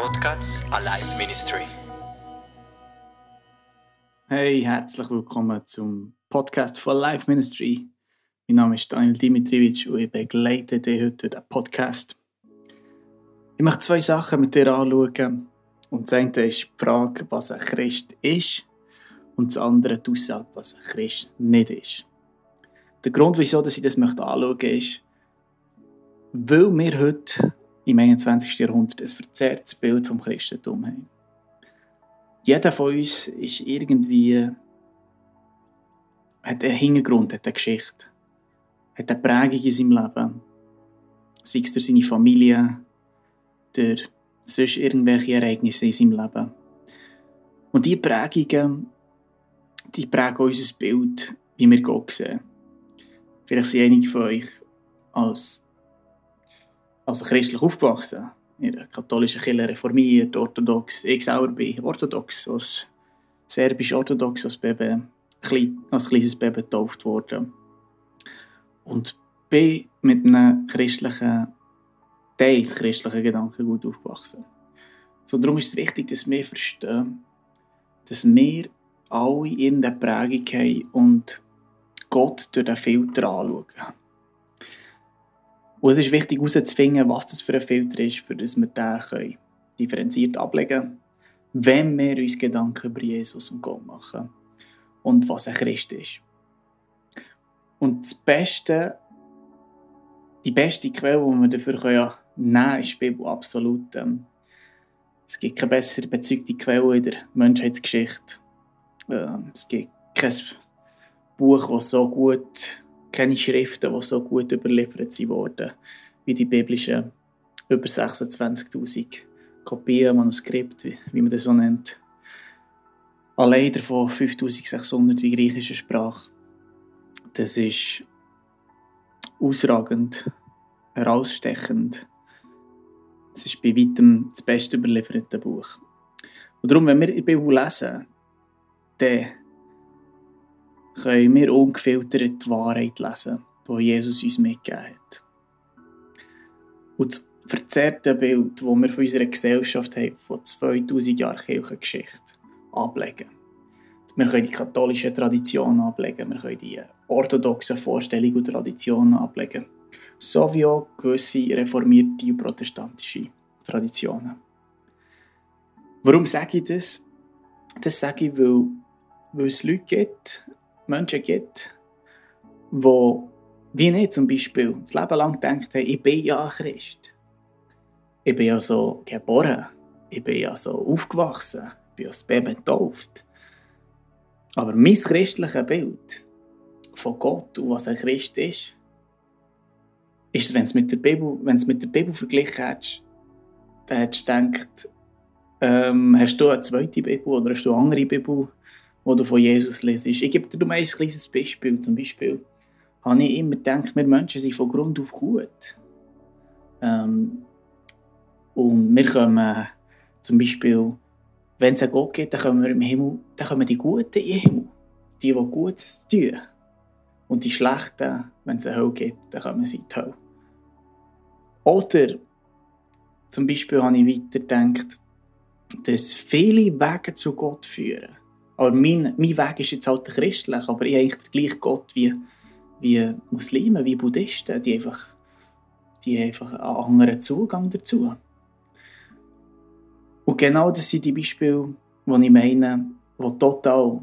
Podcast Alive Ministry. Hey, herzlich willkommen zum Podcast von Life Ministry. Mein Name ist Daniel Dimitrievich und ich begleite dich heute den Podcast. Ich möchte zwei Sachen mit dir anschauen. Und das eine ist die Frage, was ein Christ ist, und das andere die Aussage, was ein Christ nicht ist. Der Grund, wieso ich das anschauen möchte, ist, weil wir heute im 21. Jahrhundert ein verzerrtes Bild vom Christentum haben. Jeder von uns ist irgendwie hat einen Hintergrund, hat eine Geschichte, hat eine Prägung in seinem Leben. Sei es durch seine Familie, durch sonst irgendwelche Ereignisse in seinem Leben. Und diese Prägungen, die prägen unser Bild, wie wir Gott sehen. Vielleicht sind einige von euch als also christlich aufgewachsen. In der katholischen Kirche reformiert, orthodox. Ich selber bin orthodox, als serbisch-orthodox als, Baby, als kleines Baby getauft worden. Und bin mit einem christlichen, teils christlichen Gedanken gut aufgewachsen. So, darum ist es wichtig, dass wir verstehen, dass wir alle in der Prägung haben und Gott durch den Filter anschauen. Und es ist wichtig herauszufinden, was das für ein Filter ist, für das wir den differenziert ablegen können, wenn wir uns Gedanken über Jesus und Gott machen und was ein Christ ist. Und das Beste, die beste Quelle, die wir dafür nehmen können, ist die Bibel absolut. Ähm, es gibt keine bessere bezeugte Quelle in der Menschheitsgeschichte. Ähm, es gibt kein Buch, das so gut keine Schriften, die so gut überliefert wurden, wie die biblischen über 26.000 Kopien, Manuskripte, wie, man das so nennt. Allein davon 5.600 in griechischer Sprache. Das ist ausragend, herausstechend. Es ist bei weitem das beste überlieferte Buch. Und darum, wenn wir die Bibel lesen, dann können wir ungefiltert die Wahrheit lesen, die Jesus uns mitgegeben hat. Und das verzerrte Bild, das wir von unserer Gesellschaft haben, von 2000 Jahren Kirchengeschichte, ablegen. Wir können die katholische Tradition ablegen, wir können die orthodoxen Vorstellungen und Traditionen ablegen, sowie auch gewisse reformierte und protestantische Traditionen. Warum sage ich das? Das sage ich, weil, weil es Leute gibt, Menschen gibt, die, wie ich zum Beispiel, das Leben lang gedacht haben, ich bin ja ein Christ. Ich bin ja so geboren. Ich bin ja so aufgewachsen. Ich bin als Baby getauft. Aber mein christliches Bild von Gott und was ein Christ ist, ist, wenn es mit der Bibel, es mit der Bibel verglichen hättest, dann hättest du gedacht, ähm, hast du eine zweite Bibel oder hast du eine andere Bibel? Wo du von Jesus lesest. Ich gebe dir nur ein kleines Beispiel. Zum Beispiel habe ich immer gedacht, wir Menschen sind von Grund auf gut. Ähm, und wir kommen zum Beispiel, wenn es einen Gott gibt, dann kommen wir im Himmel, dann kommen die Guten den Himmel. Die, die Gutes tun. Und die Schlechten, wenn es eine Hölle gibt, dann kommen sie in die Hölle. Oder zum Beispiel habe ich weiter gedacht, dass viele Wege zu Gott führen. Aber mein, mein Weg ist jetzt halt christlich, aber ich habe eigentlich den gleichen Gott wie, wie Muslime, wie Buddhisten, die einfach, die einfach einen anderen Zugang dazu. Und genau das sind die Beispiele, die ich meine, die total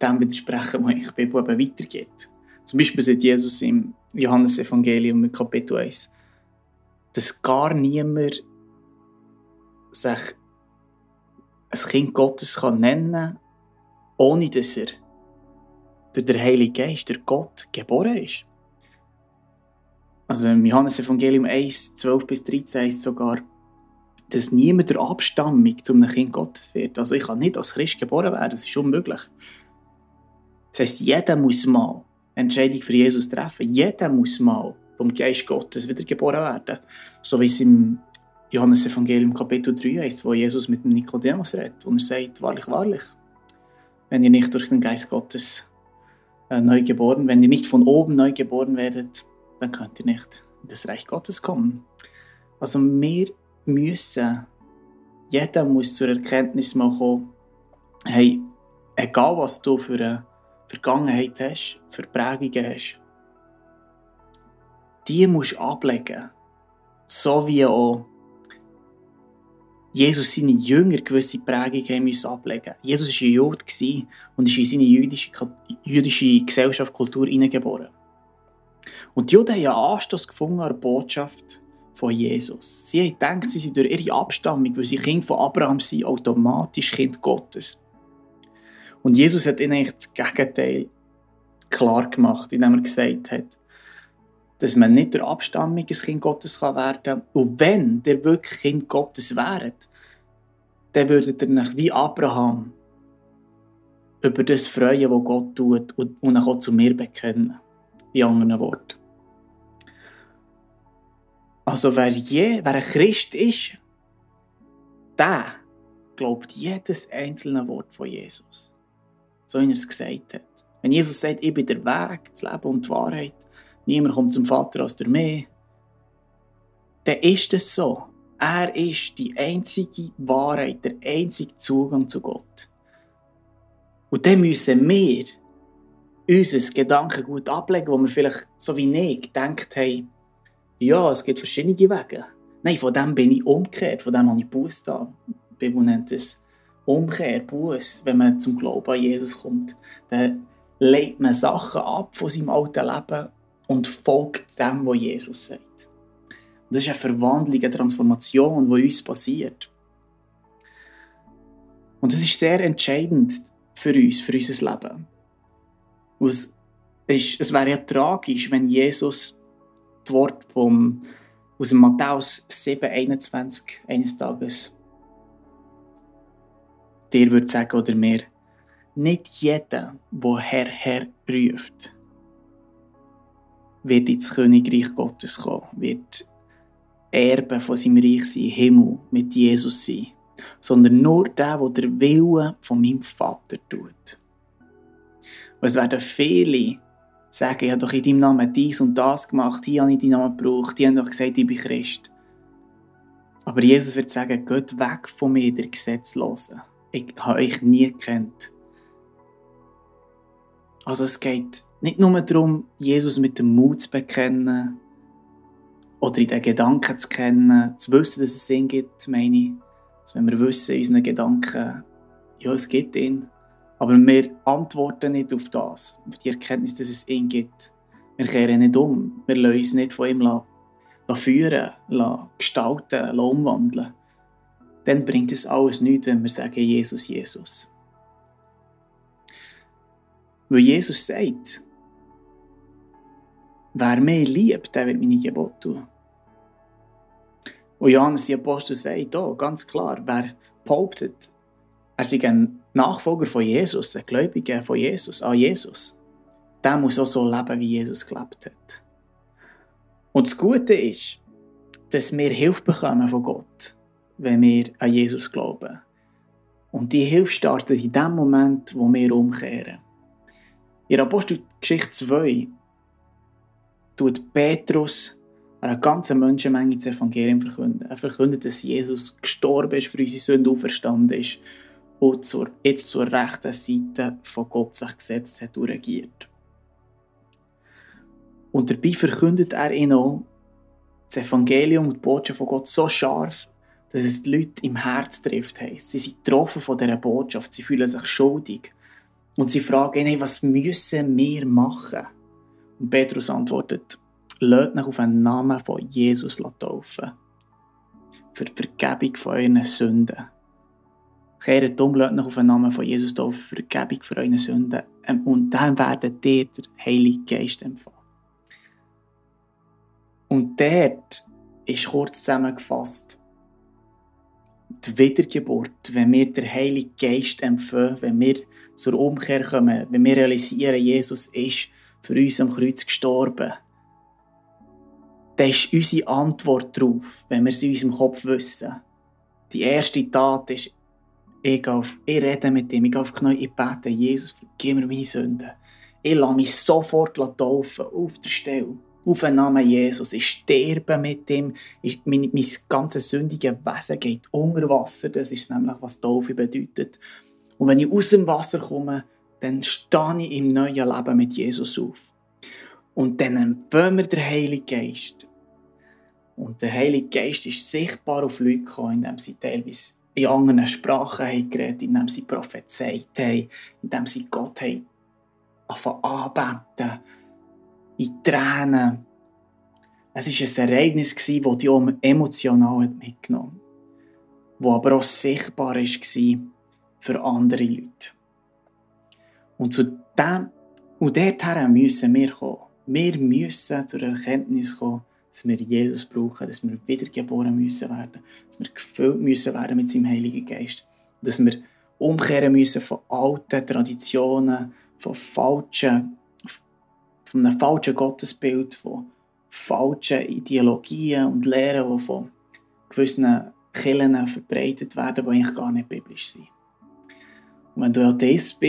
dem widersprechen, was ich Bibel eben weitergeht. Zum Beispiel sagt Jesus im Johannesevangelium im Kapitel 1, dass gar niemand sich ein Kind Gottes nennen kann, ohne dass er durch den Heiligen Geist, durch Gott, geboren ist. Also im Johannes Evangelium 1, 12 bis 13 heißt sogar, dass niemand der Abstammung zu einem Kind Gottes wird. Also ich kann nicht als Christ geboren werden, das ist unmöglich. Das heisst, jeder muss mal eine Entscheidung für Jesus treffen. Jeder muss mal vom Geist Gottes wieder geboren werden. So wie es im Johannes Evangelium Kapitel 3 heißt, wo Jesus mit dem Nikodemus redet und er sagt, wahrlich, wahrlich, wenn ihr nicht durch den Geist Gottes äh, neu geboren, wenn ihr nicht von oben neu geboren werdet, dann könnt ihr nicht in das Reich Gottes kommen. Also wir müssen Jeder muss zur Erkenntnis mal kommen, hey, egal was du für eine Vergangenheit hast, für Prägungen hast, die musst du ablegen. So wie auch Jesus seine Jünger gewisse Prägungen müssen ablegen Jesus war ein Jude und ist in seine jüdische, jüdische Gesellschaft, Kultur hineingeboren. Und die Juden haben einen Anstoß gefunden an der Botschaft von Jesus. Sie haben gedacht, sie sind durch ihre Abstammung, weil sie Kind von Abraham sind, automatisch Kind Gottes. Und Jesus hat ihnen eigentlich das Gegenteil klar gemacht, indem er gesagt hat, dass man nicht durch Abstammung ein Kind Gottes werden kann. Und wenn ihr wirklich Kind Gottes wäret, dann würdet ihr euch wie Abraham über das freuen, was Gott tut und, und auch zu mir bekennen. In anderen Worten. Also wer, je, wer ein Christ ist, der glaubt jedes einzelne Wort von Jesus. So wie er es gesagt hat. Wenn Jesus sagt, ich bin der Weg, das Leben und die Wahrheit, niemand kommt zum Vater als der mehr, dann ist es so. Er ist die einzige Wahrheit, der einzige Zugang zu Gott. Und dann müssen wir unser Gedankengut ablegen, wo wir vielleicht so wie ich gedacht haben, ja, es gibt verschiedene Wege. Nein, von dem bin ich umgekehrt, von dem habe ich Buß da. Die Bibel nennt es Umkehr, Buß. Wenn man zum Glauben an Jesus kommt, dann legt man Sachen ab von seinem alten Leben und folgt dem, was Jesus sagt. Und das ist eine Verwandlung, eine Transformation, die uns passiert. Und das ist sehr entscheidend für uns, für unser Leben. es, ist, es wäre ja tragisch, wenn Jesus das Wort vom, aus dem Matthäus 7, 21 eines Tages dir würde sagen oder mir, nicht jeder, der Herr, Herr ruft, wird ins Königreich Gottes kommen, wird Erbe von seinem Reich sein, Himmel mit Jesus sein, sondern nur der, der der Wille von meinem Vater tut. Und es werden viele sagen, ich habe doch in deinem Namen dies und das gemacht, hier habe ich deinen Namen gebraucht, die haben doch gesagt, ich bin Christ. Aber Jesus wird sagen, geht weg von mir, der Gesetzlosen. Ich habe euch nie gekannt. Also es geht nicht nur darum, Jesus mit dem Mut zu bekennen oder in den Gedanken zu kennen, zu wissen, dass es ihn gibt, meine ich. Dass wenn wir wissen in unseren Gedanken, ja, es gibt ihn, aber wir antworten nicht auf das, auf die Erkenntnis, dass es ihn gibt. Wir kehren nicht um. Wir lassen uns nicht von ihm führen, lassen gestalten, lassen umwandeln. Dann bringt es alles nichts, wenn wir sagen, Jesus, Jesus. Weil Jesus sagt, wer mich liebt, der wird meine Gebote tun. Und Johannes, der Apostel, sagt auch ganz klar, wer behauptet, er sei ein Nachfolger von Jesus, ein Gläubiger von Jesus, an Jesus, der muss auch so leben, wie Jesus gelebt hat. Und das Gute ist, dass wir Hilfe bekommen von Gott, wenn wir an Jesus glauben. Und die Hilfe startet in dem Moment, wo wir umkehren. In Apostelgeschichte 2 tut Petrus einer ganzen Menschenmenge das Evangelium verkünden. Er verkündet, dass Jesus gestorben ist, für unsere Sünde auferstanden ist und zur, jetzt zur rechten Seite von Gott sich gesetzt hat und regiert. Und dabei verkündet er ihnen auch das Evangelium und die Botschaft von Gott so scharf, dass es die Leute im Herz trifft. Sie sind getroffen von dieser Botschaft, sie fühlen sich schuldig. Und sie fragen ihn, was müssen wir machen? Und Petrus antwortet, lasst nach auf den Namen von Jesus taufen. Für die Vergebung von euren Sünden. Kehret um, lasst auf den Namen von Jesus taufen, für Vergebung für eure Sünden. Ähm, und dann werdet ihr der Heilige Geist empfangen. Und dort ist kurz zusammengefasst die Wiedergeburt, wenn wir den Heiligen Geist empfangen, wenn wir zur Umkehr kommen, wenn wir realisieren, Jesus ist für uns am Kreuz gestorben, dann ist unsere Antwort darauf, wenn wir es in unserem Kopf wissen. Die erste Tat ist, ich, auf, ich rede mit ihm, ich gehe auf Knie, ich bete, Jesus, vergib mir meine Sünden. Ich lasse mich sofort taufen, auf der Stelle, auf den Namen Jesus. Ich sterbe mit ihm. Ich, mein, mein ganzes sündige Wesen geht unter Wasser. Das ist nämlich, was Taufe bedeutet. Und wenn ich aus dem Wasser komme, dann stehe ich im neuen Leben mit Jesus auf. Und dann empfangen wir den Heiligen Geist. Und der Heilige Geist ist sichtbar auf Leute gekommen, indem sie teilweise in anderen Sprachen haben geredet, indem sie prophezeit haben, indem sie Gott haben anbeten, in Tränen. Es war ein Ereignis, das die emotional mitgenommen hat, das aber auch sichtbar war für andere Leute. Und zu dem, und dorthin müssen wir kommen. Wir müssen zur Erkenntnis kommen, dass wir Jesus brauchen, dass wir wiedergeboren müssen werden, dass wir gefüllt müssen werden mit seinem Heiligen Geist. Dass wir umkehren müssen von alten Traditionen, von falschen, von einem falschen Gottesbild, von falschen Ideologien und Lehren, die von gewissen Kirchen verbreitet werden, die eigentlich gar nicht biblisch sind. Wenn du Atheist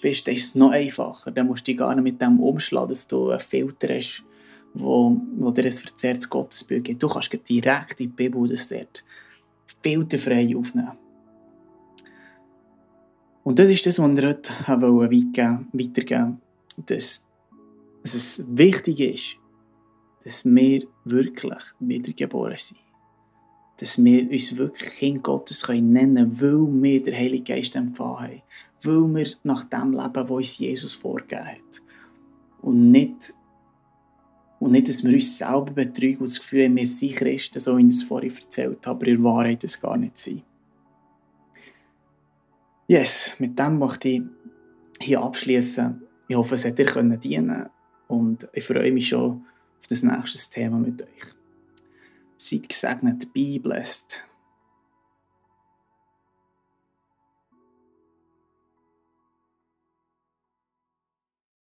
bist, dann ist es noch einfacher. Dann musst du dich gar nicht mit dem umschlagen, dass du einen Filter hast, wo, wo dir ein verzerrtes Gottesbild gibt. Du kannst direkt in die Bibel das dort filterfrei aufnehmen. Und das ist das, was wir heute weitergeben weitergeben dass, dass es wichtig ist, dass wir wirklich wiedergeboren sind. Dass wir uns wirklich Kind Gottes können nennen können, weil wir den Heiligen Geist empfangen haben. Weil wir nach dem leben, was uns Jesus vorgegeben hat. Und nicht, und nicht, dass wir uns selber betrügen und das Gefühl haben, wir sind Christen, so wie ich es vorhin erzählt habe, aber in Wahrheit das gar nicht sein. Yes, mit dem möchte ich hier abschließen. Ich hoffe, es hat dir können dienen und ich freue mich schon auf das nächste Thema mit euch. Seid gesegnet, be blessed.